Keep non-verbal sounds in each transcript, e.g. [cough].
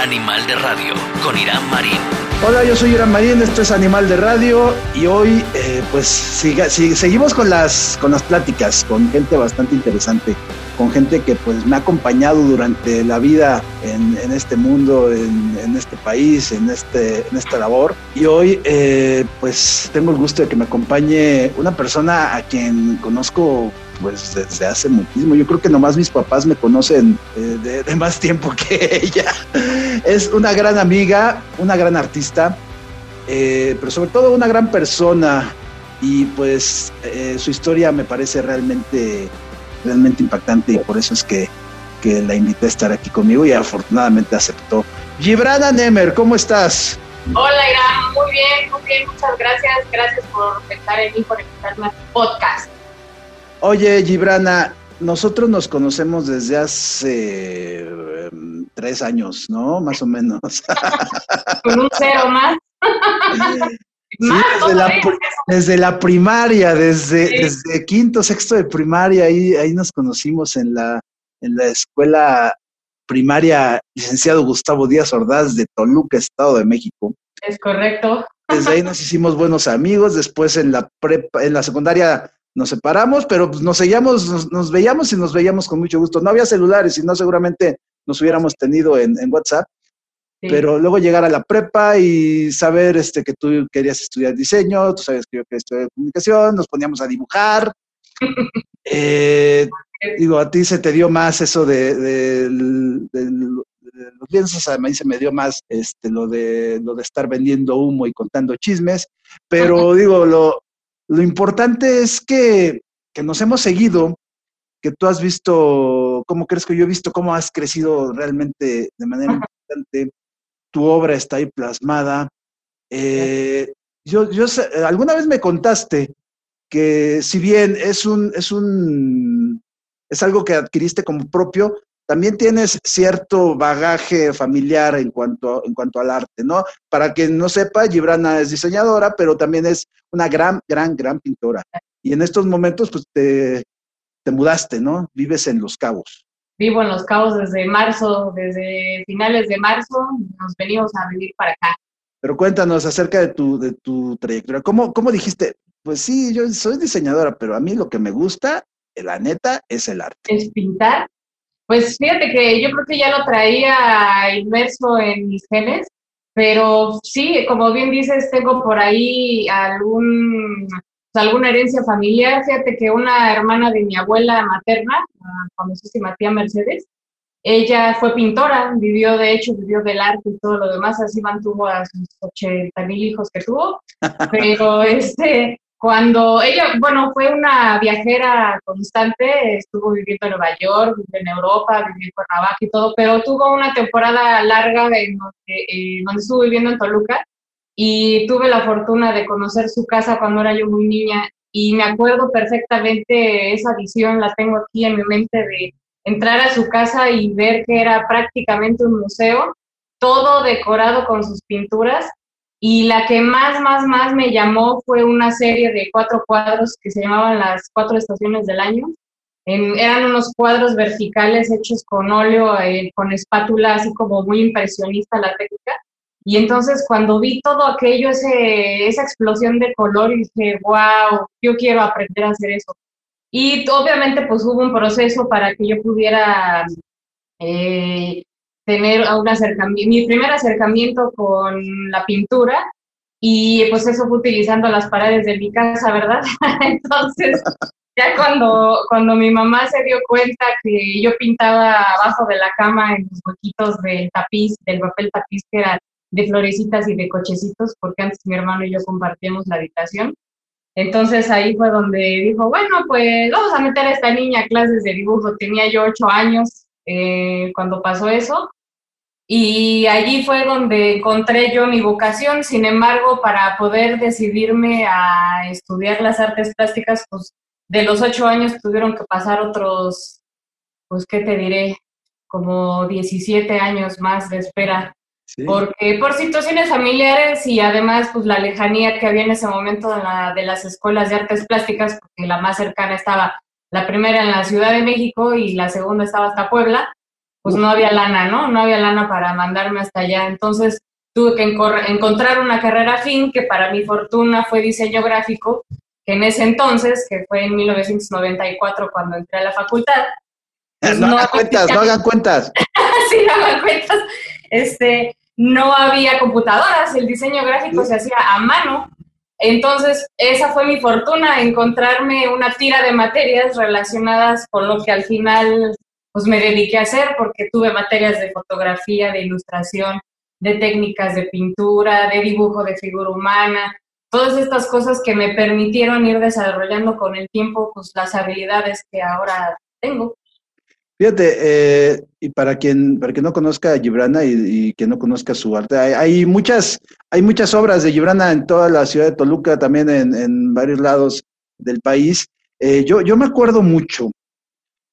Animal de Radio con Irán Marín. Hola, yo soy Irán Marín, esto es Animal de Radio y hoy eh, pues seguimos con las, con las pláticas con gente bastante interesante, con gente que pues me ha acompañado durante la vida en, este mundo, en, este país, en, este, en esta labor. Y hoy eh, pues tengo el gusto de que me acompañe una persona a quien conozco pues desde hace muchísimo. Yo creo que nomás mis papás me conocen eh, de, más tiempo [laughs] que ella. Es una gran amiga, una gran artista, eh, pero sobre todo una gran persona. Y pues eh, su historia me parece realmente, realmente impactante y por eso es que, que la invité a estar aquí conmigo y afortunadamente aceptó. Gibrana Nemer, ¿cómo estás? Hola Irán, muy bien, muy bien, muchas gracias. Gracias por pensar en mí, por invitarme a podcast. Oye, Gibrana, nosotros nos conocemos desde hace em, tres años, ¿no? Más o menos. [laughs] Con un cero más. [laughs] Sí, desde, la, primaria, desde, desde quinto, sexto de primaria, ahí, ahí nos conocimos en la, en la escuela primaria licenciado Gustavo Díaz Ordaz de Toluca, Estado de México. Es correcto. Desde ahí nos [laughs] hicimos buenos amigos, después en la prepa, en la secundaria nos separamos, pero pues, nos seguíamos, nos, veíamos y nos veíamos con mucho gusto. No había celulares, y no seguramente nos hubiéramos tenido en, WhatsApp. Pero luego llegar a la prepa y saber este, que tú querías estudiar diseño, tú sabes que yo quería estudiar comunicación, nos poníamos a dibujar. [laughs] Eh, digo, a ti se te dio más eso de, los lienzos, a mí se me dio más este, lo, de, lo de estar vendiendo humo y contando chismes, pero digo, lo, lo importante es que, nos hemos seguido, que tú has visto, cómo crees que yo he visto cómo has crecido realmente de manera importante, tu obra está ahí plasmada. Eh, yo, yo alguna vez me contaste que si bien es un, es un, es algo que adquiriste como propio, también tienes cierto bagaje familiar en cuanto, en cuanto al arte, ¿no? Para quien no sepa, Gibrana es diseñadora, pero también es una gran, gran, gran pintora. Y en estos momentos, pues te, te mudaste, ¿no? Vives en Los Cabos. Vivo en Los Cabos desde marzo, desde finales de marzo, nos venimos a vivir para acá. Pero cuéntanos acerca de tu, de tu trayectoria. ¿Cómo, ¿Cómo dijiste? Pues sí, yo soy diseñadora, pero a mí lo que me gusta, la neta, es el arte. Es pintar pues fíjate que yo creo que ya lo traía inmerso en mis genes, pero sí, como bien dices, tengo por ahí algún, alguna herencia familiar. Fíjate que una hermana de mi abuela materna, la famosísima tía Mercedes, ella fue pintora, vivió de hecho, vivió del arte y todo lo demás, así mantuvo a sus 80 mil hijos que tuvo, [laughs] pero este, cuando ella, bueno, fue una viajera constante, estuvo viviendo en Nueva York, en Europa, vivió en Cuernavaca y todo, pero tuvo una temporada larga en donde, donde estuvo viviendo en Toluca y tuve la fortuna de conocer su casa cuando era yo muy niña y me acuerdo perfectamente esa visión, la tengo aquí en mi mente de entrar a su casa y ver que era prácticamente un museo, todo decorado con sus pinturas y la que más, más, más me llamó fue una serie de cuatro cuadros que se llamaban las cuatro estaciones del año. eran unos cuadros verticales hechos con óleo, eh, con espátula, así como muy impresionista la técnica. Y entonces cuando vi todo aquello, ese, esa explosión de color, dije, wow, yo quiero aprender a hacer eso. Y obviamente pues hubo un proceso para que yo pudiera eh, tener un acercamiento, mi primer acercamiento con la pintura y pues eso fue utilizando las paredes de mi casa, ¿verdad? [laughs] Entonces, ya cuando, cuando mi mamá se dio cuenta que yo pintaba abajo de la cama en los huequitos del tapiz, del papel tapiz que era de florecitas y de cochecitos, porque antes mi hermano y yo compartíamos la habitación. Entonces ahí fue donde dijo, bueno, pues vamos a meter a esta niña a clases de dibujo. Tenía yo ocho años eh, cuando pasó eso. Y allí fue donde encontré yo mi vocación. Sin embargo, para poder decidirme a estudiar las artes plásticas, pues de los ocho años tuvieron que pasar otros, pues, ¿qué te diré? Como 17 años más de espera. Porque por situaciones familiares y además, pues, la lejanía que había en ese momento de, la, de las escuelas de artes plásticas, porque la más cercana estaba la primera en la Ciudad de México y la segunda estaba hasta Puebla pues no había lana, ¿no? No había lana para mandarme hasta allá. Entonces tuve que encontrar una carrera fin que para mi fortuna fue diseño gráfico, que en ese entonces, que fue en 1994 cuando entré a la facultad. Pues no, hagan cuentas, no hagan cuentas. [laughs] sí, no hagan cuentas. Este, no había computadoras, el diseño gráfico se hacía a mano. Entonces, esa fue mi fortuna, encontrarme una tira de materias relacionadas con lo que al final pues me dediqué a hacer, porque tuve materias de fotografía, de ilustración, de técnicas de pintura, de dibujo de figura humana, todas estas cosas que me permitieron ir desarrollando con el tiempo pues las habilidades que ahora tengo. Fíjate, eh, y para quien, para quien no conozca a Gibrana y, que no conozca su arte, hay, muchas, hay muchas obras de Gibrana en toda la ciudad de Toluca, también en, varios lados del país. Eh, yo, yo me acuerdo mucho,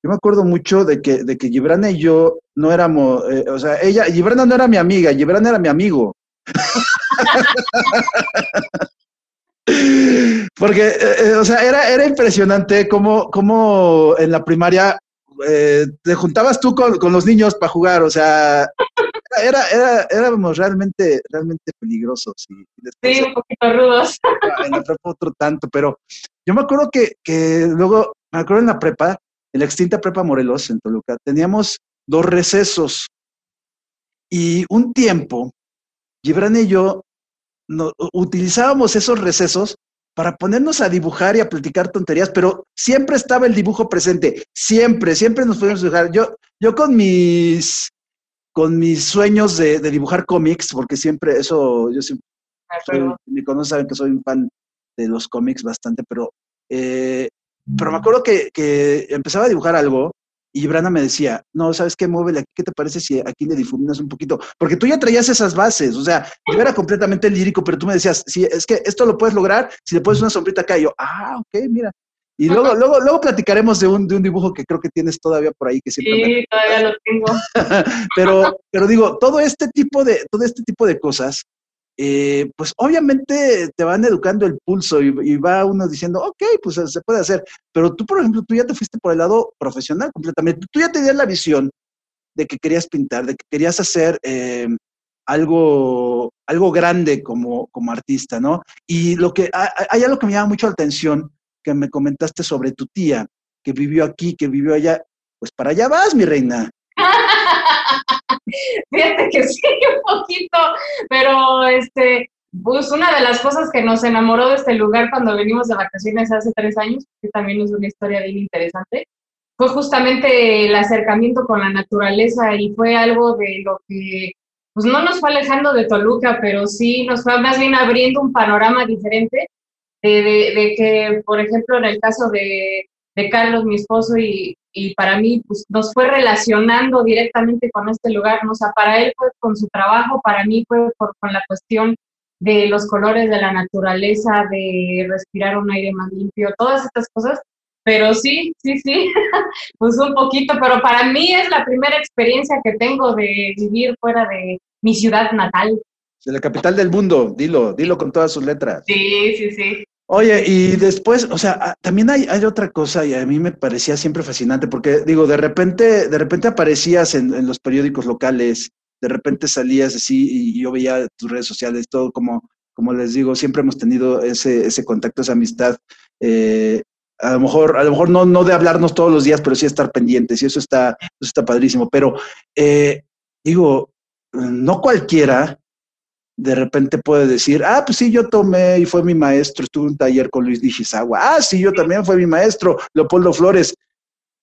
yo me acuerdo mucho de que, de que Gibrana y yo no éramos, eh, o sea, ella, Gibrana no era mi amiga, Gibrana era mi amigo. [laughs] Porque, o sea, era, era impresionante cómo, cómo en la primaria eh, te juntabas tú con, los niños para jugar, o sea, era, era, éramos realmente, realmente peligrosos. Y sí, un poquito rudos. En la prepa otro tanto, pero yo me acuerdo que, que luego, me acuerdo en la prepa, en la extinta prepa Morelos, en Toluca, teníamos dos recesos. Y un tiempo, Gibran y yo no, utilizábamos esos recesos para ponernos a dibujar y a platicar tonterías, pero siempre estaba el dibujo presente, siempre, siempre nos podíamos dibujar. Yo, yo con mis, con mis sueños de, dibujar cómics, porque siempre eso, yo siempre, me conocen, saben que soy un fan de los cómics bastante, pero, eh, pero me acuerdo que, que empezaba a dibujar algo y Brana me decía, no, ¿sabes qué? Muévele aquí, ¿qué te parece si aquí le difuminas un poquito? Porque tú ya traías esas bases, o sea, yo era completamente lírico, pero tú me decías, sí, es que esto lo puedes lograr si le pones una sombrita acá. Y yo, ah, ok, mira. Y luego, luego, luego platicaremos de un, de un dibujo que creo que tienes todavía por ahí, que siempre. Sí, todavía lo tengo. [laughs] pero, pero digo, todo este tipo de, todo este tipo de cosas eh, pues obviamente te van educando el pulso y, va uno diciendo, ok, pues se puede hacer. Pero tú, por ejemplo, tú ya te fuiste por el lado profesional completamente. Tú ya tenías la visión de que querías pintar, de que querías hacer eh, algo, algo grande como, como artista, ¿no? Y lo que hay algo que me llama mucho la atención, que me comentaste sobre tu tía, que vivió aquí, que vivió allá. Pues para allá vas, mi reina. [laughs] [laughs] Fíjate que sí, [laughs] un poquito, pero este, pues una de las cosas que nos enamoró de este lugar cuando venimos de vacaciones hace tres años, que también es una historia bien interesante, fue justamente el acercamiento con la naturaleza y fue algo de lo que, pues no nos fue alejando de Toluca, pero sí nos fue más bien abriendo un panorama diferente de que, por ejemplo, en el caso de, de Carlos, mi esposo, y, y para mí pues, nos fue relacionando directamente con este lugar. O sea, para él fue con su trabajo, para mí fue por, con la cuestión de los colores de la naturaleza, de respirar un aire más limpio, todas estas cosas. Pero sí, sí, sí, [laughs] pues un poquito, pero para mí es la primera experiencia que tengo de vivir fuera de mi ciudad natal. De la capital del mundo, dilo, dilo con todas sus letras. Sí, sí, sí. Oye, y después, o sea, ah, también hay, hay, otra cosa y a mí me parecía siempre fascinante porque, digo, de repente, de repente aparecías en, los periódicos locales, de repente salías así y yo veía tus redes sociales, todo como, como les digo, siempre hemos tenido ese, ese contacto, esa amistad. Eh, a lo mejor, a lo mejor no, no de hablarnos todos los días, pero sí estar pendientes y eso está, eso está padrísimo. Pero, eh, digo, no cualquiera de repente puede decir, ah, pues sí, yo tomé y fue mi maestro, estuve en un taller con Luis Nishizawa, ah, sí, yo también fue mi maestro, Leopoldo Flores.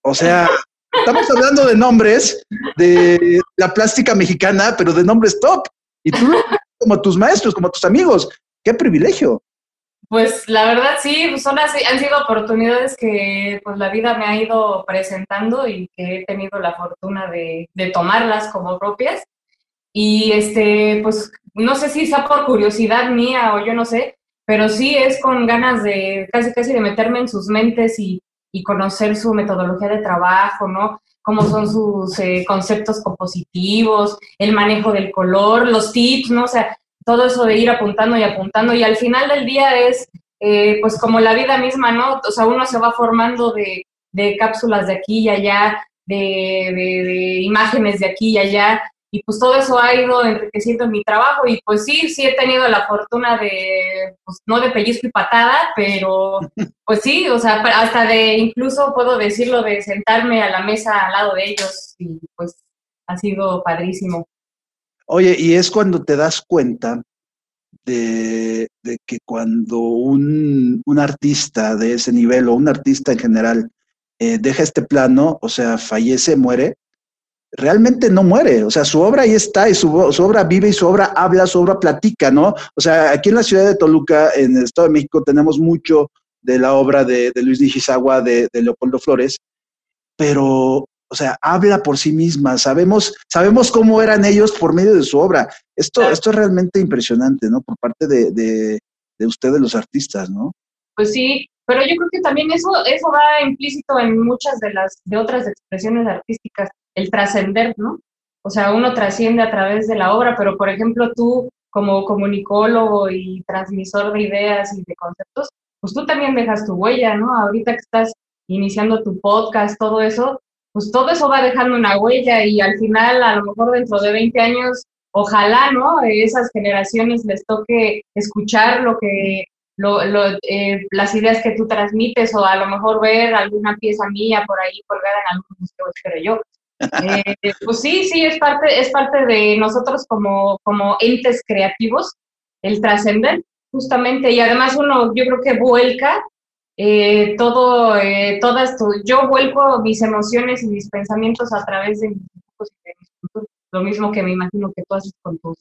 O sea, estamos hablando de nombres de la plástica mexicana, pero de nombres top. Y tú, como tus maestros, como tus amigos, qué privilegio. Pues la verdad sí, pues, son así, han sido oportunidades que pues la vida me ha ido presentando y que he tenido la fortuna de, de tomarlas como propias. Y este, pues no sé si sea por curiosidad mía o yo no sé, pero sí es con ganas de casi casi de meterme en sus mentes y, conocer su metodología de trabajo, ¿no? Cómo son sus eh, conceptos compositivos, el manejo del color, los tips, ¿no? O sea, todo eso de ir apuntando y apuntando y al final del día es, eh, pues como la vida misma, ¿no? O sea, uno se va formando de, de cápsulas de aquí y allá, de, imágenes de aquí y allá, y pues todo eso ha ido enriqueciendo mi trabajo y pues sí, sí he tenido la fortuna de, pues no de pellizco y patada, pero [laughs] pues sí, o sea, hasta de incluso puedo decirlo de sentarme a la mesa al lado de ellos y pues ha sido padrísimo. Oye, y es cuando te das cuenta de, que cuando un, artista de ese nivel o un artista en general eh, deja este plano, o sea, fallece, muere, realmente no muere, o sea, su obra ahí está y su, obra vive y su obra habla, su obra platica, ¿no? O sea, aquí en la ciudad de Toluca, en el Estado de México, tenemos mucho de la obra de, Luis Nishizawa, de, de Leopoldo Flores, pero o sea, habla por sí misma, sabemos, sabemos cómo eran ellos por medio de su obra. Esto, esto es realmente impresionante, ¿no? Por parte de, de, de ustedes los artistas, ¿no? Pues sí, pero yo creo que también eso, eso va implícito en muchas de las de otras expresiones artísticas, el trascender, ¿no? O sea, uno trasciende a través de la obra, pero por ejemplo tú como comunicólogo y transmisor de ideas y de conceptos, pues tú también dejas tu huella, ¿no? Ahorita que estás iniciando tu podcast, todo eso, pues todo eso va dejando una huella y al final, a lo mejor dentro de 20 años, ojalá, ¿no? Esas generaciones les toque escuchar lo que, lo, lo, eh, las ideas que tú transmites o a lo mejor ver alguna pieza mía por ahí colgada en algún museo, espero yo. Eh, pues sí, sí, es parte, es parte de nosotros como, como entes creativos, el trascender, justamente, y además uno, yo creo que vuelca eh, todo, eh, todas yo vuelvo mis emociones y mis pensamientos a través de mis dibujos y de mis lo mismo que me imagino que tú haces con tus,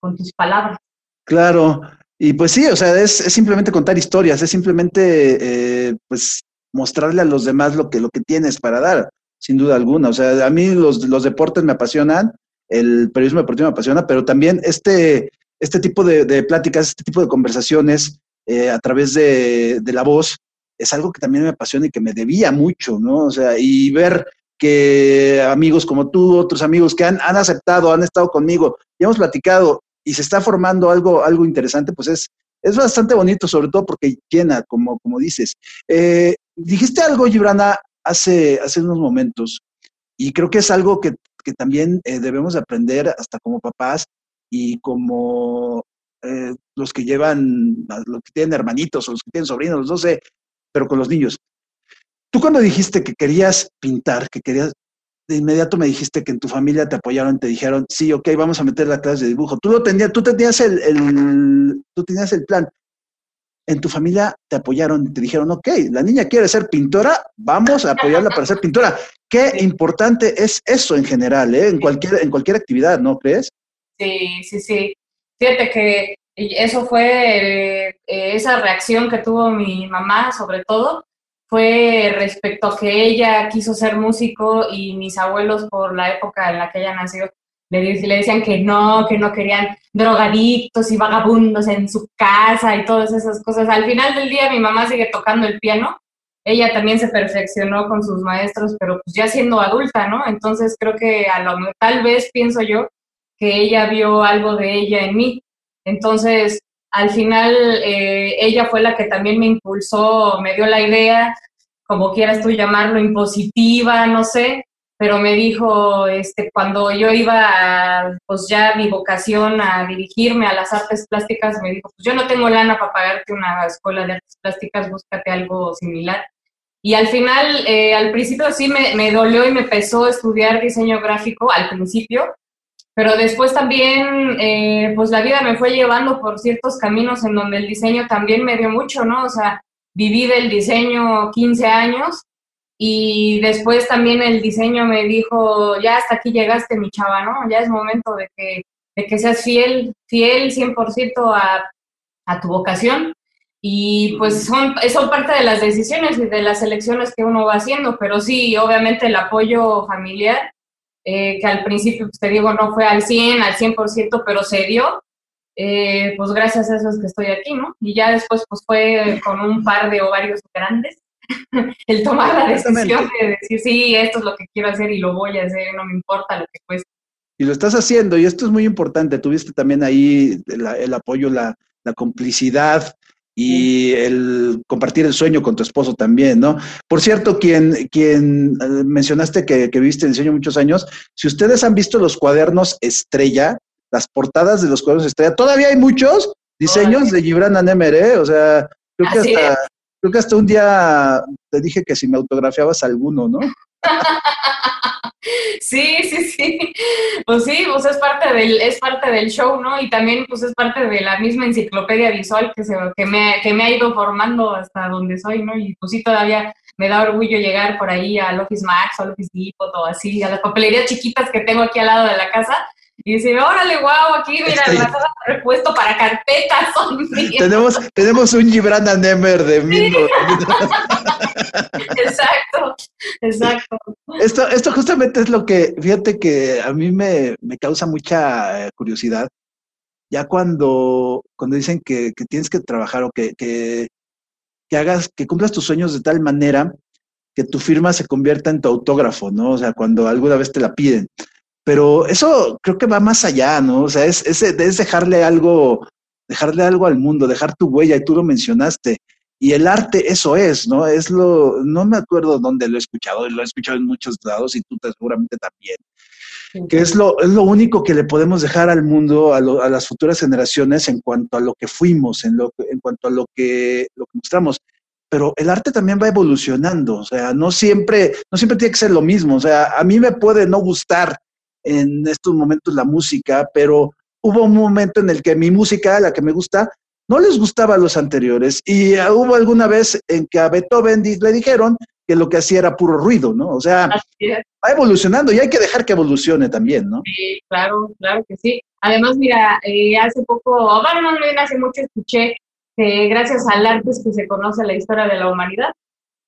con tus palabras. Claro, y pues sí, o sea, es, simplemente contar historias, es simplemente, pues, mostrarle a los demás lo que, lo que tienes para dar, sin duda alguna. O sea, a mí los, los deportes me apasionan, el periodismo deportivo me apasiona, pero también este, este tipo de, pláticas, este tipo de conversaciones eh, a través de, de, la voz, es algo que también me apasiona y que me debía mucho, ¿no? O sea, y ver que amigos como tú, otros amigos que han, han aceptado, han estado conmigo, y hemos platicado y se está formando algo, algo interesante, pues es, es bastante bonito, sobre todo porque llena, como, como dices. Eh, dijiste algo, Gibrana, hace, hace unos momentos, y creo que es algo que, que también eh, debemos aprender hasta como papás y como eh, los que llevan, los que tienen hermanitos o los que tienen sobrinos, no sé, pero con los niños. Tú cuando dijiste que querías pintar, que querías, de inmediato me dijiste que en tu familia te apoyaron, te dijeron, sí, ok, vamos a meter la clase de dibujo. Tú lo tenías, tú tenías el, el, tú tenías el plan. En tu familia te apoyaron, te dijeron, ok, la niña quiere ser pintora, vamos a apoyarla para ser pintora. Qué importante es eso en general, ¿eh? en, cualquier, en cualquier actividad, ¿no crees? Sí, sí, sí. Fíjate que eso fue, eh, esa reacción que tuvo mi mamá sobre todo, fue respecto a que ella quiso ser músico y mis abuelos por la época en la que ella nació le, decían que no, que no querían drogadictos y vagabundos en su casa y todas esas cosas. Al final del día mi mamá sigue tocando el piano, ella también se perfeccionó con sus maestros, pero pues ya siendo adulta, ¿no? Entonces creo que a lo tal vez pienso yo que ella vio algo de ella en mí entonces, al final, eh, ella fue la que también me impulsó, me dio la idea, como quieras tú llamarlo, impositiva, no sé, pero me dijo, este, cuando yo iba, pues ya mi vocación a dirigirme a las artes plásticas, me dijo, pues yo no tengo lana para pagarte una escuela de artes plásticas, búscate algo similar. Y al final, eh, al principio sí me, me, dolió y me pesó estudiar diseño gráfico al principio, pero después también, eh, pues la vida me fue llevando por ciertos caminos en donde el diseño también me dio mucho, ¿no? O sea, viví del diseño 15 años y después también el diseño me dijo, ya hasta aquí llegaste, mi chava, ¿no? Ya es momento de que, de que seas fiel, fiel 100% a, a tu vocación. Y pues son, son parte de las decisiones y de las elecciones que uno va haciendo, pero sí, obviamente el apoyo familiar eh, que al principio, pues, te digo, no fue al 100, al 100%, pero se dio, eh, pues gracias a eso es que estoy aquí, ¿no? Y ya después, pues fue con un par de ovarios grandes [laughs] el tomar la decisión de decir, sí, esto es lo que quiero hacer y lo voy a hacer, no me importa lo que cueste. Y lo estás haciendo, y esto es muy importante, tuviste también ahí el, apoyo, la, la complicidad y el compartir el sueño con tu esposo también, ¿no? Por cierto, quien, quien eh, mencionaste que, que viste el diseño muchos años, si ustedes han visto los cuadernos estrella, las portadas de los cuadernos estrella, todavía hay muchos diseños de Gibran Anemer, ¿eh? O sea, creo que, hasta, creo que hasta un día te dije que si me autografiabas alguno, ¿no? [laughs] Sí, sí, sí. Pues sí, pues es parte del, es parte del show, ¿no? Y también pues es parte de la misma enciclopedia visual que, se, que, me, que me ha ido formando hasta donde soy, ¿no? Y pues sí, todavía me da orgullo llegar por ahí al Office Max, al Office Depot o así, a las papelerías chiquitas que tengo aquí al lado de la casa y dice, órale, guau, aquí mira, la sala de repuesto para carpetas. [laughs] tenemos, tenemos un Gibran Nemer de mil. [laughs] exacto, exacto. Esto, esto justamente es lo que, fíjate que a mí me, me causa mucha eh, curiosidad. Ya cuando, cuando dicen que, que tienes que trabajar o que, que, que hagas, que cumplas tus sueños de tal manera que tu firma se convierta en tu autógrafo, ¿no? O sea, cuando alguna vez te la piden pero eso creo que va más allá, ¿no? O sea, es, es, es, dejarle algo, dejarle algo al mundo, dejar tu huella, y tú lo mencionaste. Y el arte, eso es, ¿no? Es lo, no me acuerdo dónde lo he escuchado, lo he escuchado en muchos lados y tú seguramente también, que es lo, es lo único que le podemos dejar al mundo, a, a, las futuras generaciones en cuanto a lo que fuimos, en, lo, en cuanto a lo que, lo que mostramos. Pero el arte también va evolucionando, o sea, no siempre, no siempre tiene que ser lo mismo, o sea, a mí me puede no gustar en estos momentos la música, pero hubo un momento en el que mi música, la que me gusta, no les gustaba a los anteriores. Y hubo alguna vez en que a Beethoven le dijeron que lo que hacía era puro ruido, ¿no? O sea, va evolucionando y hay que dejar que evolucione también, ¿no? Sí, claro, claro que sí. Además, mira, eh, hace poco, bueno, no, hace mucho escuché que gracias al arte es que se conoce la historia de la humanidad.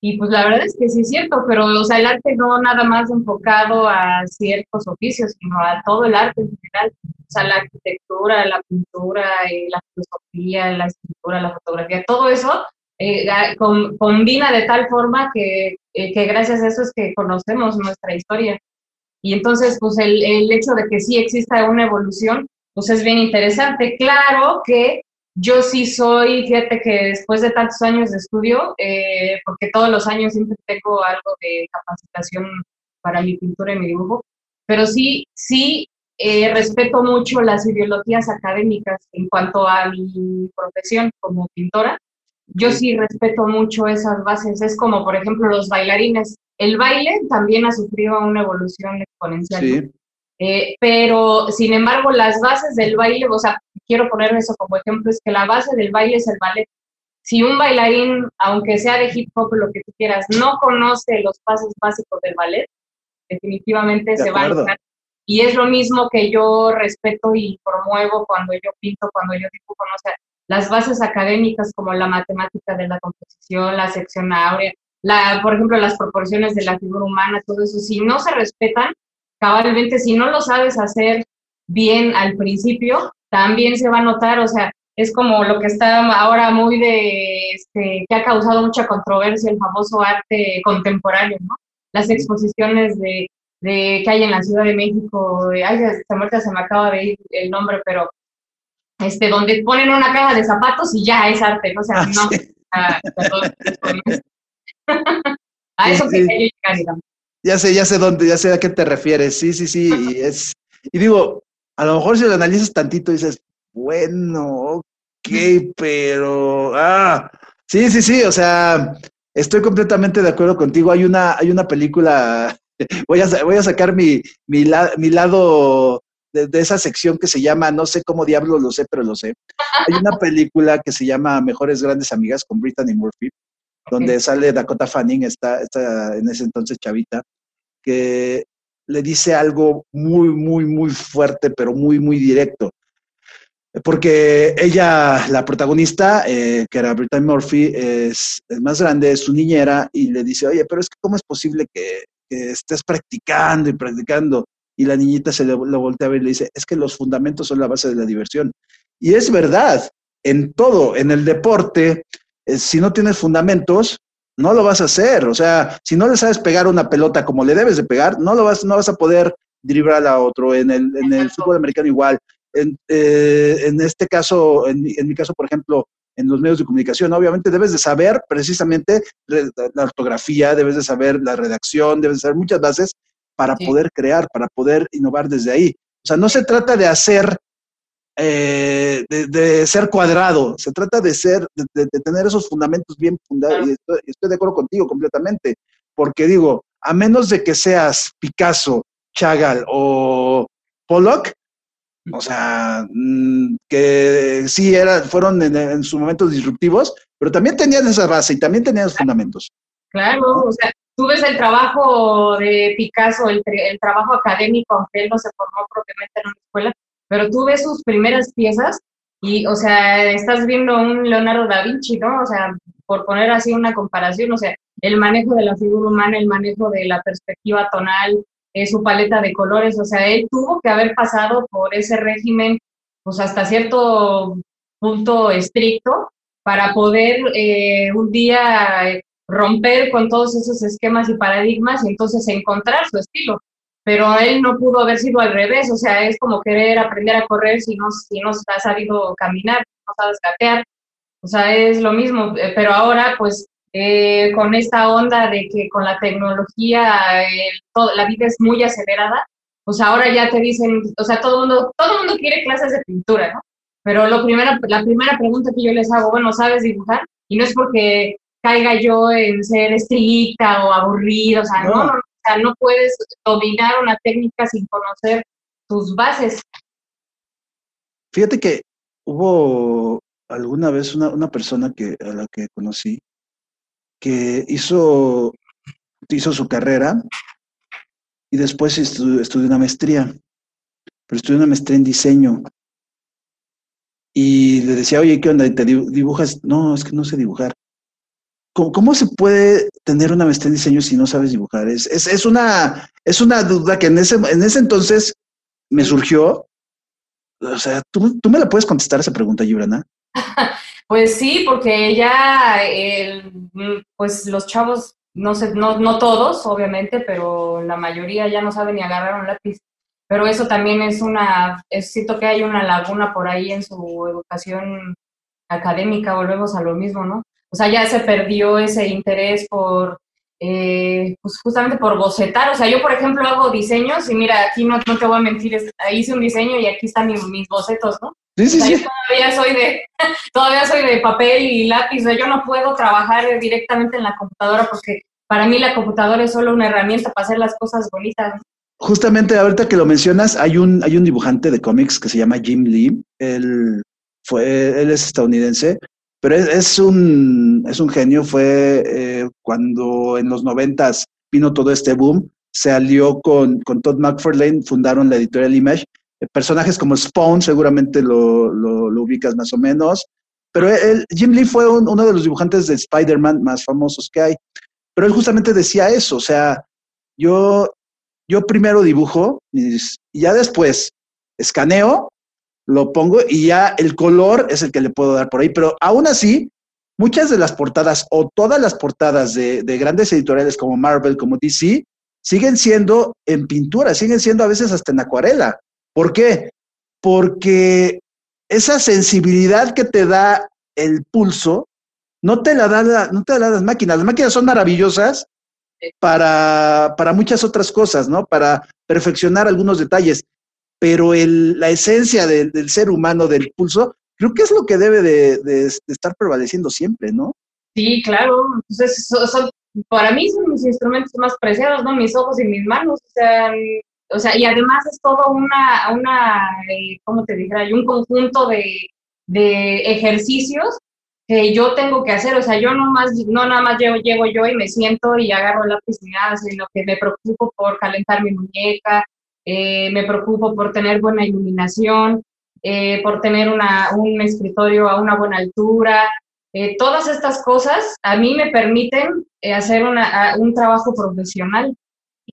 Y pues la verdad es que sí es cierto, pero o sea, el arte no nada más enfocado a ciertos oficios, sino a todo el arte en general. O sea, la arquitectura, la pintura, eh, la filosofía, la escritura, la fotografía, todo eso eh, combina de tal forma que, eh, que, gracias a eso es que conocemos nuestra historia. Y entonces, pues el, el hecho de que sí exista una evolución, pues es bien interesante. Claro que yo sí soy, fíjate que después de tantos años de estudio, eh, porque todos los años siempre tengo algo de capacitación para mi pintura y mi dibujo, pero sí, sí eh, respeto mucho las ideologías académicas en cuanto a mi profesión como pintora. Yo sí respeto mucho esas bases. Es como, por ejemplo, los bailarines. El baile también ha sufrido una evolución exponencial. Sí. Eh, pero, sin embargo, las bases del baile, o sea, quiero poner eso como ejemplo, es que la base del baile es el ballet. Si un bailarín, aunque sea de hip hop, lo que tú quieras, no conoce los pasos básicos del ballet, definitivamente se va a. Y es lo mismo que yo respeto y promuevo cuando yo pinto, cuando yo dibujo, ¿no? o sea, las bases académicas como la matemática de la composición, la sección áurea, la, por ejemplo, las proporciones de la figura humana, todo eso, si no se respetan, cabalmente, si no lo sabes hacer bien al principio, también se va a notar, o sea, es como lo que está ahora muy de, este, que ha causado mucha controversia, el famoso arte contemporáneo, ¿no? Las exposiciones de, de que hay en la Ciudad de México, de, ay, esta muerte se me acaba de ir el nombre, pero este, donde ponen una caja de zapatos y ya es arte, ¿no? O sea, no. a, eso que hay digamos. Ya sé, ya sé dónde, ya sé a qué te refieres. Sí, sí, sí. Y es, y digo, a lo mejor si lo analizas tantito dices, bueno, ok, [laughs] pero ah, sí, sí, sí, o sea, estoy completamente de acuerdo contigo. Hay una, hay una película, [laughs] voy a, voy a sacar mi, mi, mi lado de, de, esa sección que se llama, no sé cómo diablo lo sé, pero lo sé. Hay una [laughs] película que se llama Mejores Grandes Amigas con Brittany Murphy donde sale Dakota Fanning, está, está en ese entonces chavita, que le dice algo muy, muy, muy fuerte, pero muy, muy directo. Porque ella, la protagonista, eh, que era Brittany Murphy, es, más grande, es su niñera, y le dice, oye, pero es que ¿cómo es posible que, estés practicando y practicando? Y la niñita se lo voltea a ver y le dice, es que los fundamentos son la base de la diversión. Y es verdad, en todo, en el deporte, si no tienes fundamentos, no lo vas a hacer. O sea, si no le sabes pegar una pelota como le debes de pegar, no lo vas, no vas a poder driblar a otro. En el, en el fútbol americano igual. En, eh, en este caso, en, en, mi caso, por ejemplo, en los medios de comunicación. Obviamente debes de saber precisamente la ortografía, debes de saber la redacción, debes de saber muchas bases para poder crear, para poder innovar desde ahí. O sea, no se trata de hacer, eh, de, ser cuadrado, se trata de ser, de, tener esos fundamentos bien fundados. Y estoy, de acuerdo contigo completamente, porque digo, a menos de que seas Picasso, Chagall o Pollock, o sea, mm, que sí era, fueron en, sus momentos disruptivos, pero también tenían esa base y también tenían los fundamentos. Claro, o sea, tú ves el trabajo de Picasso, el, el trabajo académico, aunque él no se formó propiamente en una escuela, pero tú ves sus primeras piezas y, o sea, estás viendo un Leonardo da Vinci, ¿no? O sea, por poner así una comparación, o sea, el manejo de la figura humana, el manejo de la perspectiva tonal, eh, su paleta de colores, o sea, él tuvo que haber pasado por ese régimen, pues hasta cierto punto estricto, para poder eh, un día eh, romper con todos esos esquemas y paradigmas y entonces encontrar su estilo. Pero él no pudo haber sido al revés, o sea, es como querer aprender a correr si no, si no has sabido caminar, no sabes gatear, o sea, es lo mismo, pero ahora pues eh, con esta onda de que con la tecnología la vida es muy acelerada, pues ahora ya te dicen, o sea, todo el mundo, todo mundo quiere clases de pintura, ¿no? Pero lo primera, la primera pregunta que yo les hago, bueno, ¿sabes dibujar? Y no es porque caiga yo en ser estricta o aburrida, o sea, no, no, no puedes dominar una técnica sin conocer tus bases. Fíjate que hubo alguna vez una, una persona que, a la que conocí que hizo, hizo su carrera y después estudió, una maestría, pero estudió una maestría en diseño. Y le decía, oye, ¿qué onda? ¿Te dibujas? No, es que no sé dibujar. ¿Cómo, se puede tener una maestría en diseño si no sabes dibujar? Es, es, una, es una duda que en ese, en ese entonces me surgió. O sea, ¿tú, tú me la puedes contestar esa pregunta, Yubrana? [laughs] Pues sí, porque ya pues los chavos, no sé, no, no todos, obviamente, pero la mayoría ya no saben ni agarrar un lápiz. Pero eso también es una, es, siento que hay una laguna por ahí en su educación académica, volvemos a lo mismo, ¿no? O sea, ya se perdió ese interés por, eh, pues justamente por bocetar. O sea, yo, por ejemplo, hago diseños y mira, aquí no, no te voy a mentir, hice un diseño y aquí están mis, mis bocetos, ¿no? todavía soy de, [laughs] todavía soy de papel y lápiz, yo no puedo trabajar directamente en la computadora porque para mí la computadora es solo una herramienta para hacer las cosas bonitas. Justamente ahorita que lo mencionas, hay un, hay un dibujante de cómics que se llama Jim Lee. Él, fue, él es estadounidense, pero es, un, es un genio. Fue eh, cuando en los noventas vino todo este boom, se alió con, con Todd McFarlane, fundaron la editorial Image personajes como Spawn, seguramente lo, lo, ubicas más o menos. Pero él, Jim Lee fue uno de los dibujantes de Spider-Man más famosos que hay. Pero él justamente decía eso, o sea, yo, yo primero dibujo y, ya después escaneo, lo pongo y ya el color es el que le puedo dar por ahí. Pero aún así, muchas de las portadas o todas las portadas de, de grandes editoriales como Marvel, como DC, siguen siendo en pintura, siguen siendo a veces hasta en acuarela. ¿Por qué? Porque esa sensibilidad que te da el pulso no te la da, no te la las máquinas. Las máquinas son maravillosas para, para muchas otras cosas, ¿no? Para perfeccionar algunos detalles. Pero el, la esencia del, ser humano, del pulso, creo que es lo que debe de, estar prevaleciendo siempre, ¿no? Sí, claro. Entonces, para mí son mis instrumentos más preciados, ¿no? Mis ojos y mis manos. O sea, o sea, y además es todo una, una eh, ¿cómo te dijera? Un conjunto de, de, ejercicios que yo tengo que hacer, o sea, yo no, más, no nada más llego, llego yo y me siento y agarro la piscina, sino que me preocupo por calentar mi muñeca, eh, me preocupo por tener buena iluminación, eh, por tener un escritorio a una buena altura. todas estas cosas a mí me permiten hacer un trabajo profesional.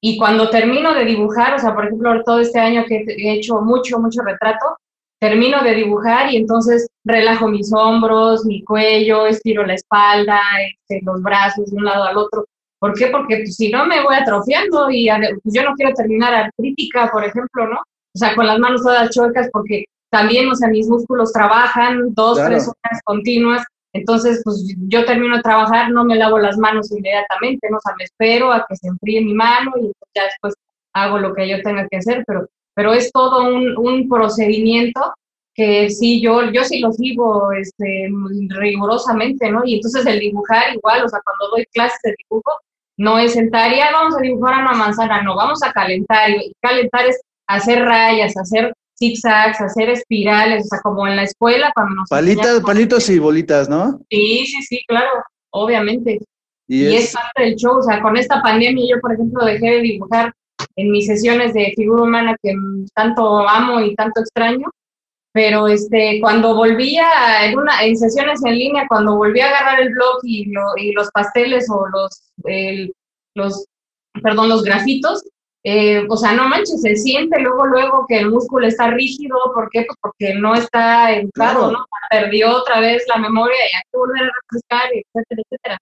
Y cuando termino de dibujar, o sea, por ejemplo, todo este año que he hecho mucho, mucho retrato, termino de dibujar y entonces relajo mis hombros, mi cuello, estiro la espalda, este, los brazos de un lado al otro. ¿Por qué? Porque pues, si no me voy atrofiando y pues, yo no quiero terminar artrítica, por ejemplo, ¿no? O sea, con las manos todas chuecas porque también, o sea, mis músculos trabajan dos, tres horas continuas Entonces, pues yo termino de trabajar, no me lavo las manos inmediatamente, ¿no? O sea, me espero a que se enfríe mi mano y ya después hago lo que yo tenga que hacer, pero, pero es todo un, un procedimiento que sí, yo, yo sí lo sigo este, rigurosamente, ¿no? Y entonces el dibujar igual, o sea, cuando doy clases de dibujo, no es sentar, ya vamos a dibujar una manzana, no, vamos a calentar, y calentar es hacer rayas, hacer zigzags, hacer espirales, o sea, como en la escuela cuando nos... Palitas, palitos y bolitas, ¿no? Sí, sí, sí, claro, obviamente. Y, es... parte del show, o sea, con esta pandemia yo, por ejemplo, dejé de dibujar en mis sesiones de figura humana que tanto amo y tanto extraño, pero este, cuando volvía en, una, en sesiones en línea, cuando volví a agarrar el blog y, y los pasteles o los, los, perdón, los grafitos, eh, o sea, no manches, se siente luego, luego que el músculo está rígido, ¿por qué? Pues porque no está educado, ¿no? Perdió otra vez la memoria y hay que volver a refrescar, etcétera, etcétera.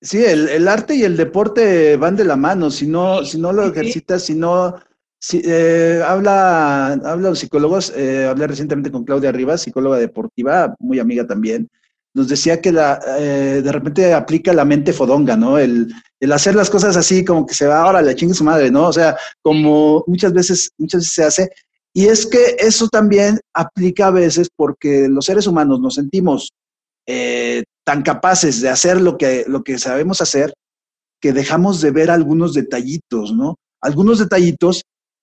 Sí, el, el, arte y el deporte van de la mano, si no, si no lo ejercitas, si no... Si, eh, habla, habla los psicólogos, eh, hablé recientemente con Claudia Rivas, psicóloga deportiva, muy amiga también, nos decía que la, eh, de repente aplica la mente fodonga, ¿no? El, el, hacer las cosas así como que se va ahora la chingue su madre, ¿no? O sea, como muchas veces, muchas veces se hace. Y es que eso también aplica a veces porque los seres humanos nos sentimos eh, tan capaces de hacer lo que, lo que sabemos hacer que dejamos de ver algunos detallitos, ¿no? Algunos detallitos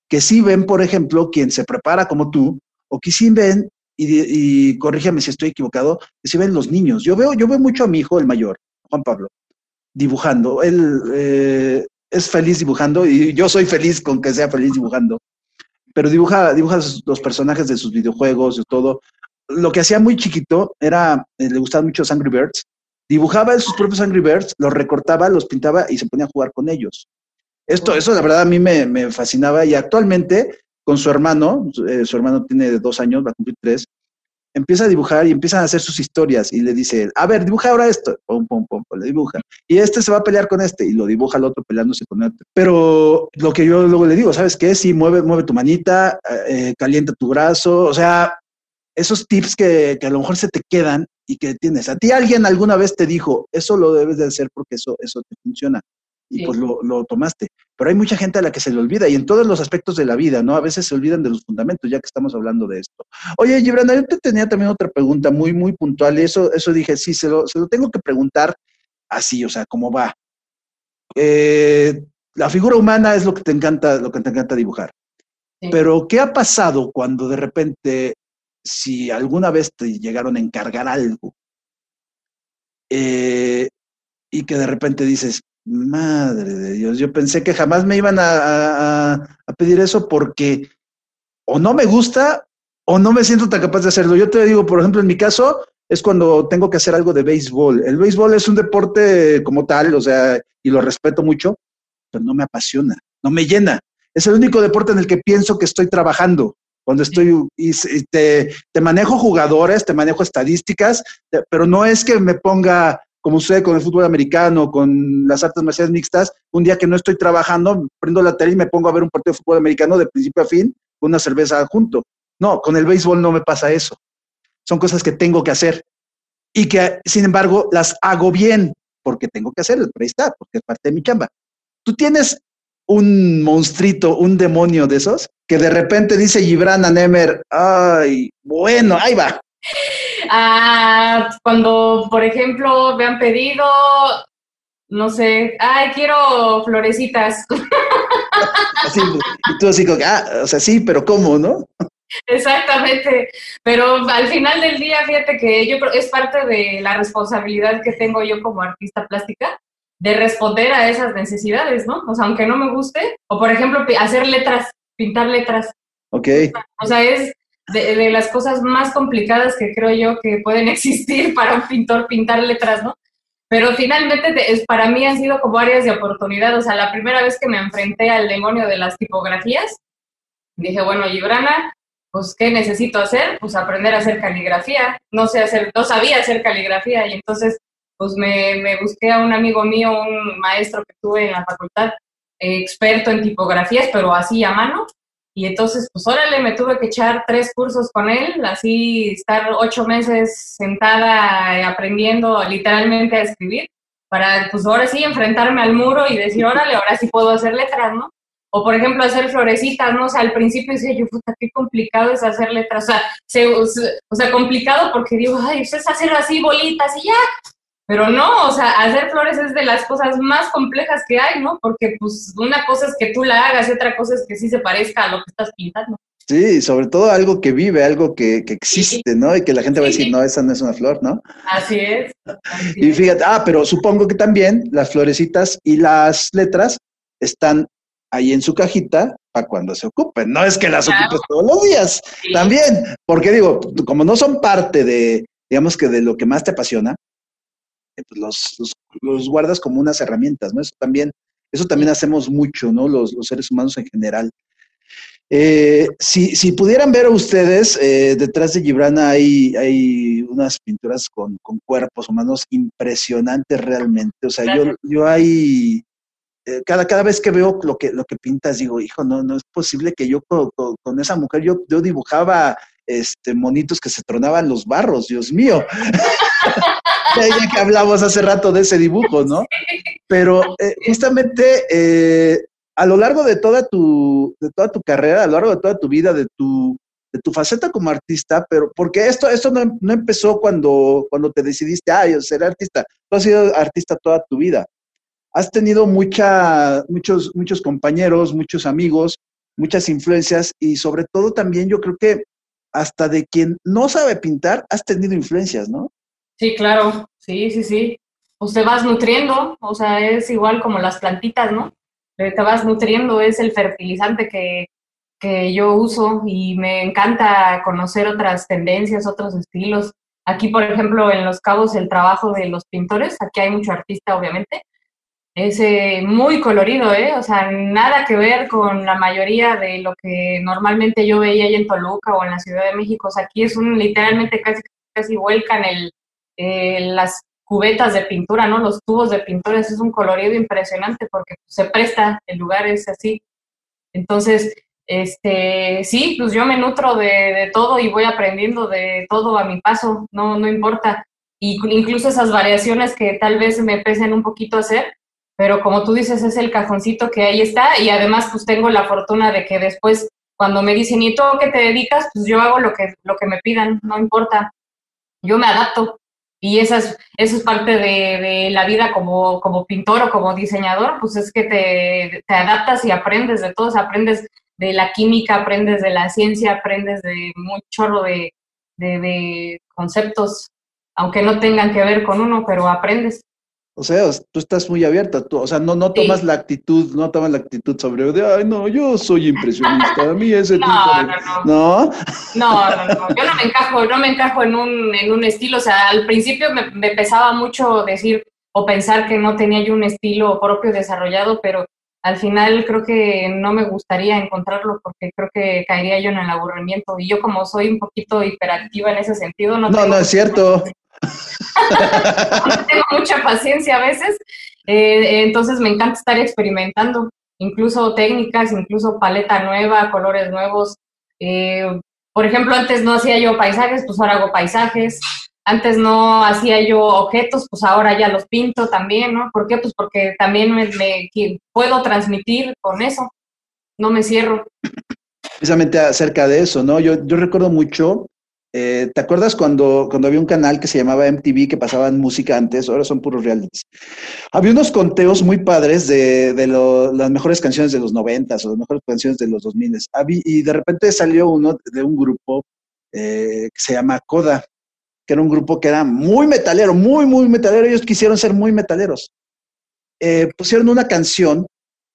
que sí ven, por ejemplo, quien se prepara como tú, o que sí ven y, corrígeme si estoy equivocado, si ven los niños. Yo veo, yo veo mucho a mi hijo, el mayor, Juan Pablo, dibujando. Él eh, es feliz dibujando y yo soy feliz con que sea feliz dibujando. Pero dibuja, dibuja los personajes de sus videojuegos y todo. Lo que hacía muy chiquito era, eh, le gustaban mucho los Angry Birds. Dibujaba sus propios Angry Birds, los recortaba, los pintaba y se ponía a jugar con ellos. Esto, eso la verdad a mí me, me fascinaba y actualmente con su hermano, eh, su hermano tiene dos años, va a cumplir tres, empieza a dibujar y empiezan a hacer sus historias y le dice, a ver, dibuja ahora esto, pum, pum, pum, le dibuja. Y este se va a pelear con este y lo dibuja el otro peleándose con otro. Pero lo que yo luego le digo, ¿sabes qué? Sí, mueve, mueve tu manita, eh, calienta tu brazo, o sea, esos tips que, que, a lo mejor se te quedan y que tienes. A ti alguien alguna vez te dijo, eso lo debes de hacer porque eso, eso te funciona y pues lo, lo, tomaste. Pero hay mucha gente a la que se le olvida y en todos los aspectos de la vida, ¿no? A veces se olvidan de los fundamentos, ya que estamos hablando de esto. Oye, Gibrana, yo te tenía también otra pregunta muy, muy puntual y eso, eso dije, sí, se lo, se lo tengo que preguntar así, o sea, ¿cómo va? Eh, la figura humana es lo que te encanta, lo que te encanta dibujar. Pero, ¿qué ha pasado cuando de repente, si alguna vez te llegaron a encargar algo eh, y que de repente dices, Madre de Dios, yo pensé que jamás me iban a, pedir eso porque o no me gusta o no me siento tan capaz de hacerlo. Yo te digo, por ejemplo, en mi caso es cuando tengo que hacer algo de béisbol. El béisbol es un deporte como tal, o sea, y lo respeto mucho, pero no me apasiona, no me llena. Es el único deporte en el que pienso que estoy trabajando. Cuando estoy y, te, te manejo jugadores, te manejo estadísticas, pero no es que me ponga como sucede con el fútbol americano, con las artes marciales mixtas, un día que no estoy trabajando, prendo la tele y me pongo a ver un partido de fútbol americano de principio a fin con una cerveza junto. No, con el béisbol no me pasa eso. Son cosas que tengo que hacer y que, sin embargo, las hago bien porque tengo que hacerlo, pero ahí está, porque es parte de mi chamba. Tú tienes un monstruito, un demonio de esos, que de repente dice Gibran a Nemer, ay, bueno, ahí va, Ah, cuando, por ejemplo, me han pedido, no sé, ay, quiero florecitas. [laughs] Así, y tú así como, ah, o sea, sí, pero ¿cómo, no? Exactamente, pero al final del día, fíjate que yo creo es parte de la responsabilidad que tengo yo como artista plástica de responder a esas necesidades, ¿no? O sea, aunque no me guste, o por ejemplo, hacer letras, pintar letras. Ok. O sea, es, de, las cosas más complicadas que creo yo que pueden [laughs] existir para un pintor pintar letras, ¿no? Pero finalmente es, para mí han sido como áreas de oportunidad. O sea, la primera vez que me enfrenté al demonio de las tipografías, dije, bueno, Gibrana, pues, ¿qué necesito hacer? Pues aprender a hacer caligrafía. No sé hacer, no sabía hacer caligrafía y entonces, pues me, me busqué a un amigo mío, un maestro que tuve en la facultad, experto en tipografías, pero así a mano, Y entonces, pues órale, me tuve que echar tres cursos con él, así estar ocho meses sentada aprendiendo literalmente a escribir, para pues ahora sí enfrentarme al muro y decir, órale, ahora sí puedo hacer letras, ¿no? O por ejemplo, hacer florecitas, ¿no? O sea, al principio decía yo, puta, qué complicado es hacer letras. O sea, se, o complicado porque digo, ay, es hacer así bolitas y ya. Pero no, o sea, hacer flores es de las cosas más complejas que hay, ¿no? Porque pues una cosa es que tú la hagas y otra cosa es que sí se parezca a lo que estás pintando. Sí, sobre todo algo que vive, algo que, que existe, ¿no? Y que la gente va a decir, no, esa no es una flor, ¿no? Así es. y fíjate, ah, pero supongo que también las florecitas y las letras están ahí en su cajita para cuando se ocupen. No es que las ocupes todos los días, también, porque digo, como no son parte de, digamos que de lo que más te apasiona, pues los, los, guardas como unas herramientas, ¿no? Eso también, eso también hacemos mucho, ¿no? Los, los seres humanos en general. Eh, si, si, pudieran ver a ustedes, eh, detrás de Gibrana hay, hay unas pinturas con, con, cuerpos humanos impresionantes realmente. O sea, yo, yo hay, eh, cada, cada vez que veo lo que, lo que pintas, digo, hijo, no, no es posible que yo con, esa mujer, yo, yo dibujaba este, monitos que se tronaban los barros, Dios mío. [laughs] ya que hablamos hace rato de ese dibujo, ¿no? Pero eh, justamente eh, a lo largo de toda, tu, de toda tu carrera, a lo largo de toda tu vida, de tu, de tu faceta como artista, pero porque esto, esto no, no empezó cuando, cuando te decidiste, ah, yo seré artista, tú has sido artista toda tu vida has tenido mucha, muchos, muchos compañeros, muchos amigos, muchas influencias y sobre todo también yo creo que hasta de quien no sabe pintar, has tenido influencias, ¿no? Sí, claro, sí, sí, sí. Pues te vas nutriendo, o sea, es igual como las plantitas, ¿no? Te vas nutriendo, es el fertilizante que, que yo uso y me encanta conocer otras tendencias, otros estilos. Aquí, por ejemplo, en Los Cabos, el trabajo de los pintores, aquí hay mucho artista, obviamente, es eh, muy colorido, ¿eh? O sea, nada que ver con la mayoría de lo que normalmente yo veía ahí en Toluca o en la Ciudad de México. O sea, aquí es un, literalmente casi, casi vuelcan el, eh, las cubetas de pintura, ¿no? Los tubos de pintura, es un colorido impresionante porque se presta, el lugar es así. Entonces, este, sí, pues yo me nutro de, de todo y voy aprendiendo de todo a mi paso, no, no importa. Y incluso esas variaciones que tal vez me pesen un poquito hacer, pero como tú dices, es el cajoncito que ahí está y además pues tengo la fortuna de que después cuando me dicen, ¿y tú qué te dedicas? Pues yo hago lo que, lo que me pidan, no importa, yo me adapto. Y esa es, eso es parte de, la vida como, como pintor o como diseñador, pues es que te, te adaptas y aprendes de todo, aprendes de la química, aprendes de la ciencia, aprendes de un chorro de, de conceptos, aunque no tengan que ver con uno, pero aprendes. O sea, tú estás muy abierta, tú, o sea, no, no tomas la actitud, no tomas la actitud sobre de, ay, no, yo soy impresionista, a mí ese [laughs] no, tipo de... No, no. No, no, no, yo no me encajo, no me encajo en un, en un estilo, o sea, al principio me, me pesaba mucho decir o pensar que no tenía yo un estilo propio desarrollado, pero al final creo que no me gustaría encontrarlo porque creo que caería yo en el aburrimiento y yo como soy un poquito hiperactiva en ese sentido, no... No, no es cierto. [laughs] tengo mucha paciencia a veces, eh, entonces me encanta estar experimentando, incluso técnicas, incluso paleta nueva, colores nuevos. Eh, por ejemplo, antes no hacía yo paisajes, pues ahora hago paisajes. Antes no hacía yo objetos, pues ahora ya los pinto también, ¿no? ¿Por qué? Pues porque también me, puedo transmitir con eso, no me cierro. Precisamente acerca de eso, ¿no? Yo, yo recuerdo mucho eh, ¿Te acuerdas cuando, cuando había un canal que se llamaba MTV que pasaban música antes? Ahora son puros realities. Había unos conteos muy padres de, de las mejores canciones de los noventas o las mejores canciones de los dos miles. Y de repente salió uno de un grupo eh, que se llama Coda, que era un grupo que era muy metalero, muy, muy metalero. Ellos quisieron ser muy metaleros. Eh, pusieron una canción,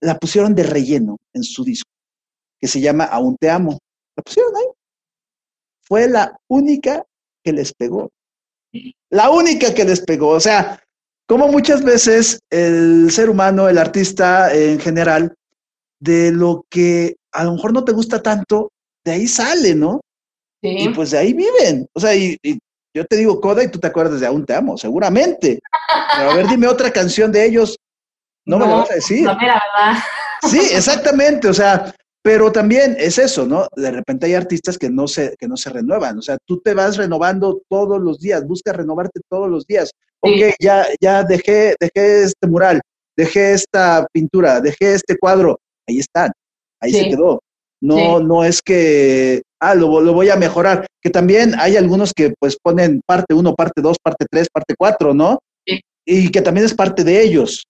la pusieron de relleno en su disco, que se llama Aún te amo. La pusieron ahí fue la única que les pegó. La única que les pegó. O sea, como muchas veces el ser humano, el artista en general, de lo que a lo mejor no te gusta tanto, de ahí sale, ¿no? Sí. Y pues de ahí viven. O sea, y, yo te digo Coda y tú te acuerdas de Aún te amo, seguramente. Pero a ver, dime otra canción de ellos. No, me lo vas a decir. No, verdad. Sí, exactamente. O sea, Pero también es eso, ¿no? De repente hay artistas que no se, que no se renuevan. O sea, tú te vas renovando todos los días, buscas renovarte todos los días. Ok, ya, ya dejé, dejé este mural, dejé esta pintura, dejé este cuadro. Ahí están, ahí se quedó. No, no es que, ah, lo, lo, voy a mejorar. Que también hay algunos que pues ponen parte uno, parte dos, parte tres, parte cuatro, ¿no? Y que también es parte de ellos.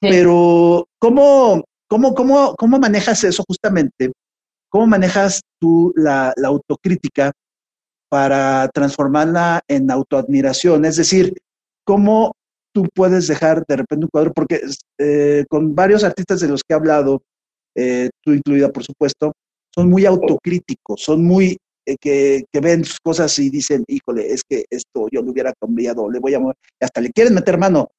Pero, ¿cómo, cómo, cómo, ¿cómo manejas eso justamente? ¿Cómo manejas tú la, autocrítica para transformarla en autoadmiración? Es decir, ¿cómo tú puedes dejar de repente un cuadro? Porque eh, con varios artistas de los que he hablado, eh, tú incluida por supuesto, son muy autocríticos, son muy eh, que, que, ven sus cosas y dicen, híjole, es que esto yo lo hubiera cambiado, le voy a hasta le quieren meter mano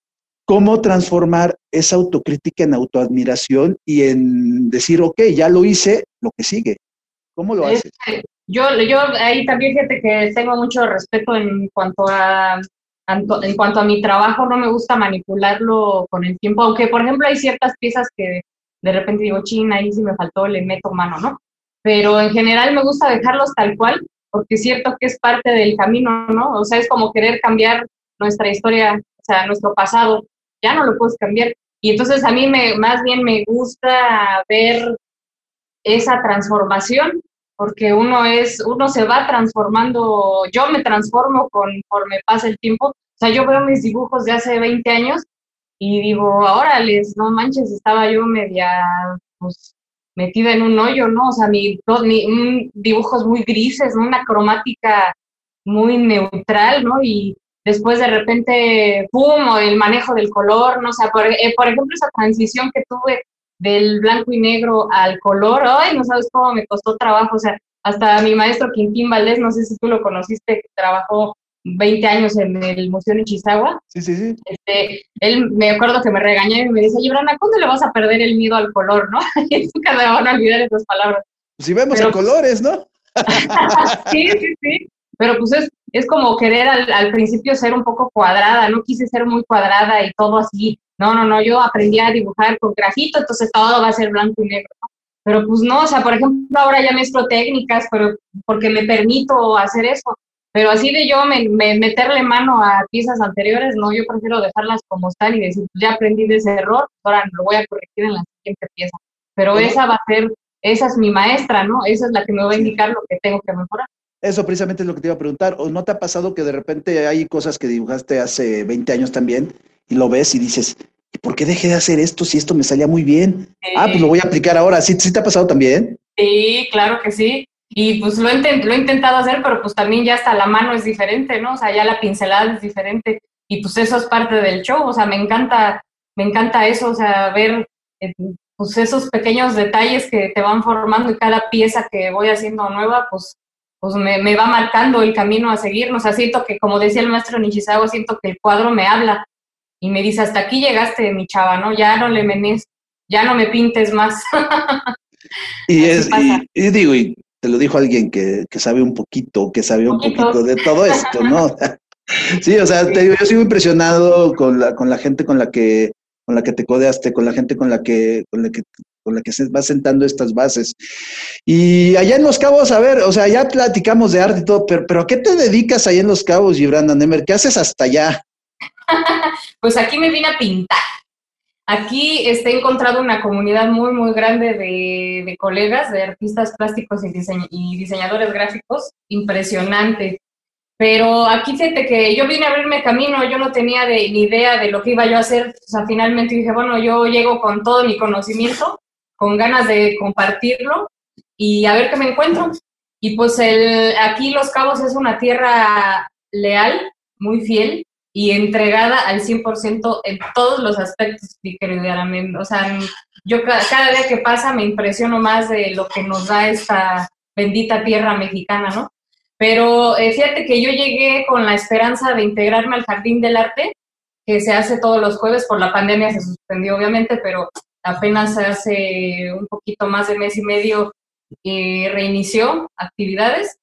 cómo transformar esa autocrítica en autoadmiración y en decir, ok, ya lo hice, lo que sigue. ¿Cómo lo haces? Yo, yo ahí también fíjate que tengo mucho respeto en cuanto a en cuanto a mi trabajo, no me gusta manipularlo con el tiempo, aunque por ejemplo hay ciertas piezas que de repente digo, china, ahí si me faltó, le meto mano, ¿no? Pero en general me gusta dejarlos tal cual, porque es cierto que es parte del camino, ¿no? O sea, es como querer cambiar nuestra historia, o sea, nuestro pasado, ya no lo puedes cambiar. Y entonces a mí me, más bien me gusta ver esa transformación, porque uno es, uno se va transformando, yo me transformo conforme pasa el tiempo. O sea, yo veo mis dibujos de hace 20 años y digo, ahora les, no manches, estaba yo media, pues, metida en un hoyo, ¿no? O sea, mi, mi dibujos muy grises, una cromática muy neutral, ¿no? Después de repente, ¡pum!, o el manejo del color, ¿no? O sea, por, eh, por, ejemplo, esa transición que tuve del blanco y negro al color, ¡ay! No sabes cómo me costó trabajo, o sea, hasta mi maestro Quintín Valdés, no sé si tú lo conociste, que trabajó 20 años en el Museo de Chisawa. Sí, sí, sí. Este, él me acuerdo que me regañó y me dice, Brana, ¿cuándo le vas a perder el miedo al color, no? [laughs] y nunca me van a olvidar esas palabras. Si vemos Pero, colores, ¿no? [laughs] sí, sí, sí. Pero pues es, es como querer al, principio ser un poco cuadrada, no quise ser muy cuadrada y todo así. No, no, no, yo aprendí a dibujar con grafito, entonces todo va a ser blanco y negro. Pero pues no, o sea, por ejemplo, ahora ya mezclo técnicas, pero porque me permito hacer eso. Pero así de yo me, meterle mano a piezas anteriores, no, yo prefiero dejarlas como están y decir, pues, ya aprendí de ese error, ahora lo voy a corregir en la siguiente pieza. Pero esa va a ser, esa es mi maestra, ¿no? Esa es la que me va a indicar lo que tengo que mejorar. Eso precisamente es lo que te iba a preguntar. ¿O no te ha pasado que de repente hay cosas que dibujaste hace 20 años también y lo ves y dices, ¿y por qué dejé de hacer esto si esto me salía muy bien? Ah, pues lo voy a aplicar ahora. ¿Sí, ¿Sí te ha pasado también? Sí, claro que sí. Y pues lo he, lo he intentado hacer, pero pues también ya hasta la mano es diferente, ¿no? O sea, ya la pincelada es diferente. Y pues eso es parte del show. O sea, me encanta, me encanta eso, o sea, ver eh, pues esos pequeños detalles que te van formando y cada pieza que voy haciendo nueva, pues pues me, va marcando el camino a seguir. O sea, siento que, como decía el maestro Nishizawa, siento que el cuadro me habla y me dice, hasta aquí llegaste, mi chava, ¿no? Ya no le menes, ya no me pintes más. [laughs] y, es, y, digo, y te lo dijo alguien que, sabe un poquito, que sabe un poquito de todo esto, ¿no? [laughs] sí, o sea, te digo, yo sigo impresionado con la, con la gente con la que con la que te codeaste, con la gente con la que, con la que con la que se va sentando estas bases. Y allá en Los Cabos, a ver, o sea, ya platicamos de arte y todo, pero, pero ¿a qué te dedicas allá en Los Cabos, Gibran Nemer? ¿Qué haces hasta allá? [laughs] pues aquí me vine a pintar. Aquí este, he encontrado una comunidad muy, muy grande de, colegas, de artistas plásticos y, y, diseñadores gráficos, impresionante. Pero aquí fíjate que yo vine a abrirme camino, yo no tenía ni idea de lo que iba yo a hacer. O sea, finalmente dije, bueno, yo llego con todo mi conocimiento con ganas de compartirlo y a ver qué me encuentro. Y pues el, aquí Los Cabos es una tierra leal, muy fiel y entregada al 100% en todos los aspectos, mi querido O sea, yo cada día que pasa me impresiono más de lo que nos da esta bendita tierra mexicana, ¿no? Pero eh, fíjate que yo llegué con la esperanza de integrarme al Jardín del Arte, que se hace todos los jueves, por la pandemia se suspendió obviamente, pero apenas hace un poquito más de mes y medio eh, reinició actividades.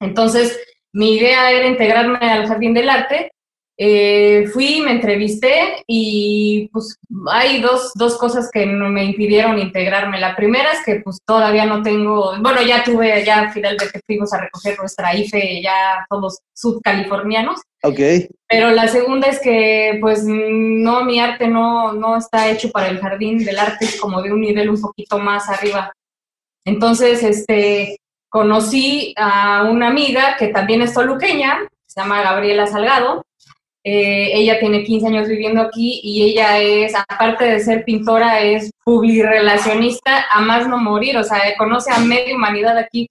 Entonces, mi idea era integrarme al Jardín del Arte Eh, fui, me entrevisté y pues hay dos, dos cosas que no me impidieron integrarme. La primera es que pues todavía no tengo, bueno, ya tuve, ya finalmente fuimos a recoger nuestra IFE, ya todos subcalifornianos. Ok. Pero la segunda es que pues no, mi arte no, no está hecho para el jardín del arte, es como de un nivel un poquito más arriba. Entonces, este, conocí a una amiga que también es toluqueña, se llama Gabriela Salgado, eh, ella tiene 15 años viviendo aquí y ella es, aparte de ser pintora, es publirelacionista a más no morir, o sea, conoce a media humanidad aquí.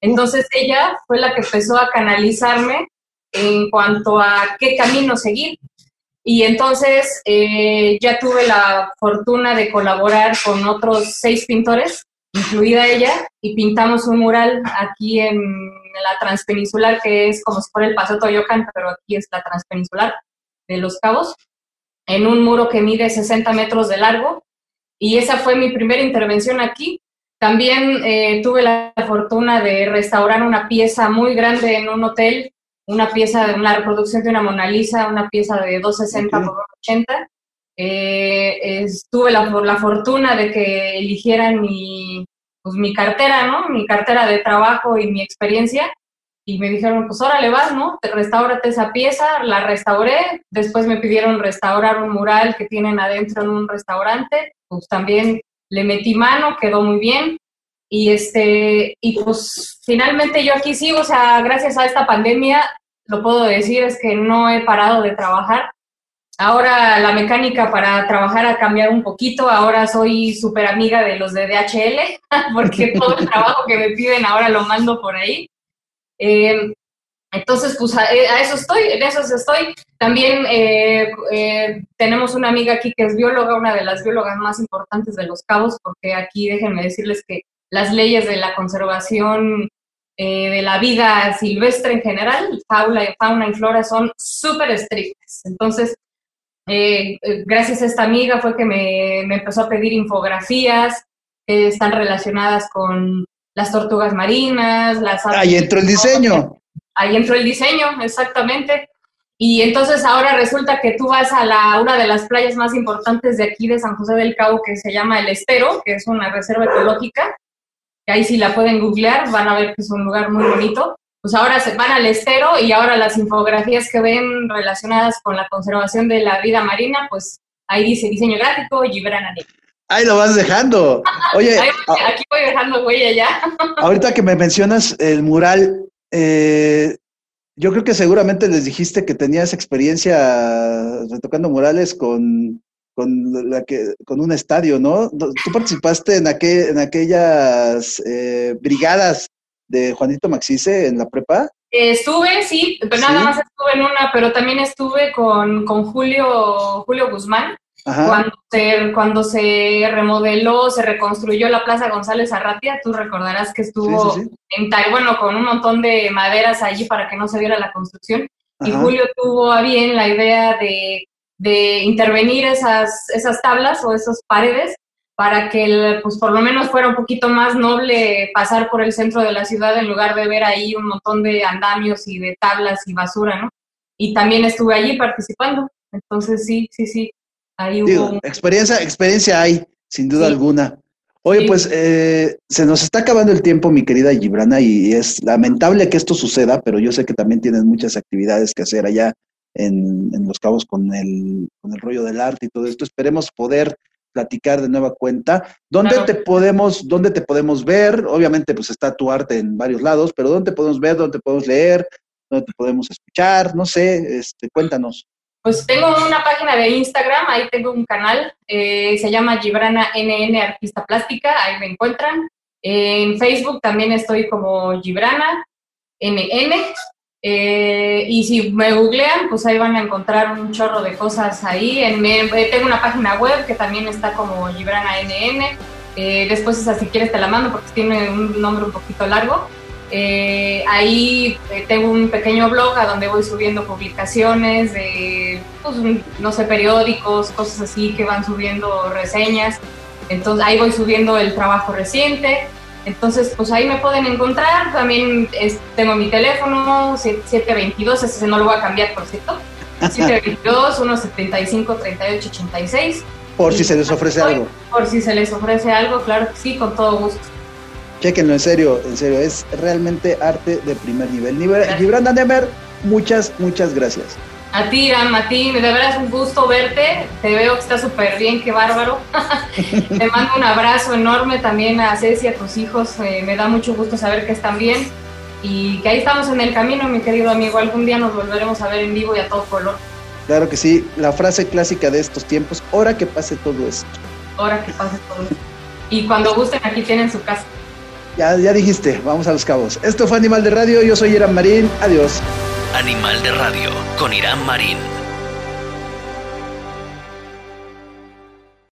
Entonces ella fue la que empezó a canalizarme en cuanto a qué camino seguir. Y entonces eh, ya tuve la fortuna de colaborar con otros seis pintores, incluida ella, y pintamos un mural aquí en la transpeninsular, que es como si fuera el Paso Toyocan, pero aquí es la transpeninsular de Los Cabos, en un muro que mide 60 metros de largo. Y esa fue mi primera intervención aquí. También eh, tuve la fortuna de restaurar una pieza muy grande en un hotel, una pieza de una reproducción de una Mona Lisa, una pieza de 260 por 80. Eh, tuve la, la fortuna de que eligieran mi, pues, mi cartera, ¿no? Mi cartera de trabajo y mi experiencia. Y me dijeron, pues órale vas, ¿no? Restaurate esa pieza, la restauré. Después me pidieron restaurar un mural que tienen adentro en un restaurante. Pues también le metí mano, quedó muy bien. Y este, y pues finalmente yo aquí sigo, o sea, gracias a esta pandemia, lo puedo decir, es que no he parado de trabajar. Ahora la mecánica para trabajar ha cambiado un poquito. Ahora soy súper amiga de los de DHL, [laughs] porque todo el trabajo que me piden ahora lo mando por ahí. Eh, entonces, pues a, eso estoy, en eso estoy. También eh, eh, tenemos una amiga aquí que es bióloga, una de las biólogas más importantes de Los Cabos, porque aquí déjenme decirles que las leyes de la conservación de la vida silvestre en general, fauna, fauna y flora, son súper estrictas. Entonces, eh, eh, gracias a esta amiga fue que me, empezó a pedir infografías que están relacionadas con las tortugas marinas, las... Ahí entró el diseño. Ahí entró el diseño, exactamente. Y entonces ahora resulta que tú vas a la, una de las playas más importantes de aquí de San José del Cabo, que se llama El Estero, que es una reserva ecológica, que ahí si la pueden googlear van a ver que es un lugar muy bonito pues ahora se van al estero y ahora las infografías que ven relacionadas con la conservación de la vida marina, pues ahí dice diseño gráfico Gibran Ahí lo vas dejando. Oye, aquí voy dejando huella ya. [laughs] ahorita que me mencionas el mural, eh, yo creo que seguramente les dijiste que tenías experiencia retocando murales con, con, la que, con un estadio, ¿no? Tú participaste en, en aquellas eh, brigadas de Juanito Maxice en la prepa? estuve, sí, pero nada más estuve en una, pero también estuve con, Julio, Julio Guzmán. Cuando se, cuando se remodeló, se reconstruyó la Plaza González Arratia, tú recordarás que estuvo en bueno, con un montón de maderas allí para que no se viera la construcción. Y Julio tuvo a bien la idea de, de intervenir esas, esas tablas o esas paredes para que pues por lo menos fuera un poquito más noble pasar por el centro de la ciudad en lugar de ver ahí un montón de andamios y de tablas y basura, ¿no? Y también estuve allí participando, entonces sí, sí, sí, ahí hubo... Experiencia, experiencia hay, sin duda alguna. Oye, pues eh, se nos está acabando el tiempo, mi querida Gibrana, y es lamentable que esto suceda, pero yo sé que también tienes muchas actividades que hacer allá en, en Los Cabos con el, con el rollo del arte y todo esto. Esperemos poder platicar de nueva cuenta. ¿Dónde te podemos, dónde te podemos ver? Obviamente, pues está tu arte en varios lados, pero ¿dónde te podemos ver? ¿Dónde te podemos leer? ¿Dónde te podemos escuchar? No sé, este, cuéntanos. Pues tengo una página de Instagram, ahí tengo un canal, eh, se llama Gibrana NN Artista Plástica, ahí me encuentran. En Facebook también estoy como Gibrana NN eh, y si me googlean, pues ahí van a encontrar un chorro de cosas ahí. En, eh, tengo una página web que también está como Gibrana NN. Eh, después esa si quieres te la mando porque tiene un nombre un poquito largo. ahí tengo un pequeño blog a donde voy subiendo publicaciones de, pues, no sé, periódicos, cosas así que van subiendo reseñas. Entonces ahí voy subiendo el trabajo reciente. Entonces, pues ahí me pueden encontrar. También tengo mi teléfono, 722, ese no lo voy a cambiar, por cierto. 722 175 38 86. Por si se les ofrece algo. Por si se les ofrece algo, claro que sí, con todo gusto. Chequenlo, en serio, en serio, es realmente arte de primer nivel. Gibran Danemer, muchas, muchas gracias. A ti, a ti, de verdad es un gusto verte. Te veo que está súper bien, qué bárbaro. [laughs] Te mando un abrazo enorme también a Ceci, a tus hijos. Eh, me da mucho gusto saber que están bien y que ahí estamos en el camino, mi querido amigo. Algún día nos volveremos a ver en vivo y a todo color. Claro que sí, la frase clásica de estos tiempos, hora que pase todo esto. Hora que pase todo esto. Y cuando gusten, aquí tienen su casa. Ya, ya dijiste, vamos a los cabos. Esto fue Animal de Radio, yo soy Irán Marín, adiós. Animal de Radio con Irán Marín.